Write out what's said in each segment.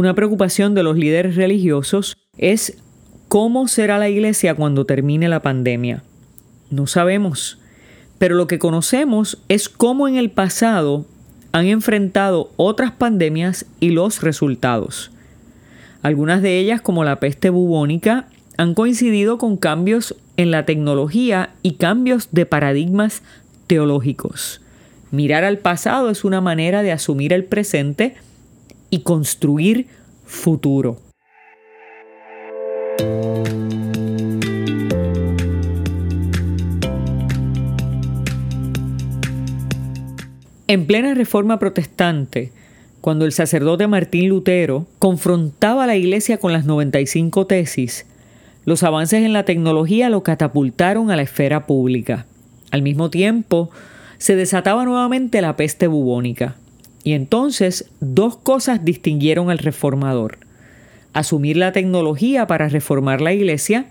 Una preocupación de los líderes religiosos es cómo será la iglesia cuando termine la pandemia. No sabemos, pero lo que conocemos es cómo en el pasado han enfrentado otras pandemias y los resultados. Algunas de ellas, como la peste bubónica, han coincidido con cambios en la tecnología y cambios de paradigmas teológicos. Mirar al pasado es una manera de asumir el presente y construir futuro. En plena reforma protestante, cuando el sacerdote Martín Lutero confrontaba a la iglesia con las 95 tesis, los avances en la tecnología lo catapultaron a la esfera pública. Al mismo tiempo, se desataba nuevamente la peste bubónica. Y entonces dos cosas distinguieron al reformador. Asumir la tecnología para reformar la iglesia,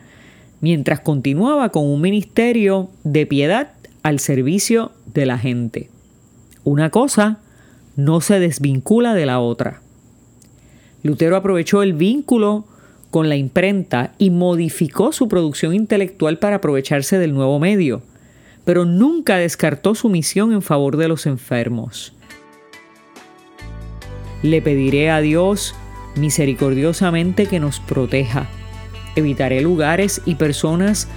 mientras continuaba con un ministerio de piedad al servicio de la gente. Una cosa no se desvincula de la otra. Lutero aprovechó el vínculo con la imprenta y modificó su producción intelectual para aprovecharse del nuevo medio, pero nunca descartó su misión en favor de los enfermos. Le pediré a Dios misericordiosamente que nos proteja. Evitaré lugares y personas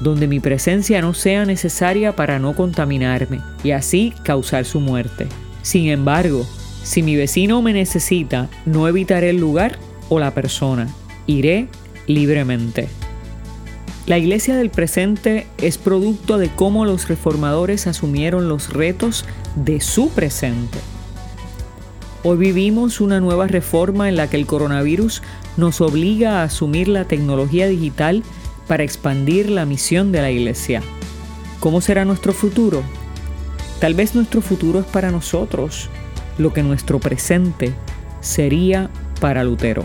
donde mi presencia no sea necesaria para no contaminarme y así causar su muerte. Sin embargo, si mi vecino me necesita, no evitaré el lugar o la persona, iré libremente. La iglesia del presente es producto de cómo los reformadores asumieron los retos de su presente. Hoy vivimos una nueva reforma en la que el coronavirus nos obliga a asumir la tecnología digital para expandir la misión de la iglesia. ¿Cómo será nuestro futuro? Tal vez nuestro futuro es para nosotros lo que nuestro presente sería para Lutero.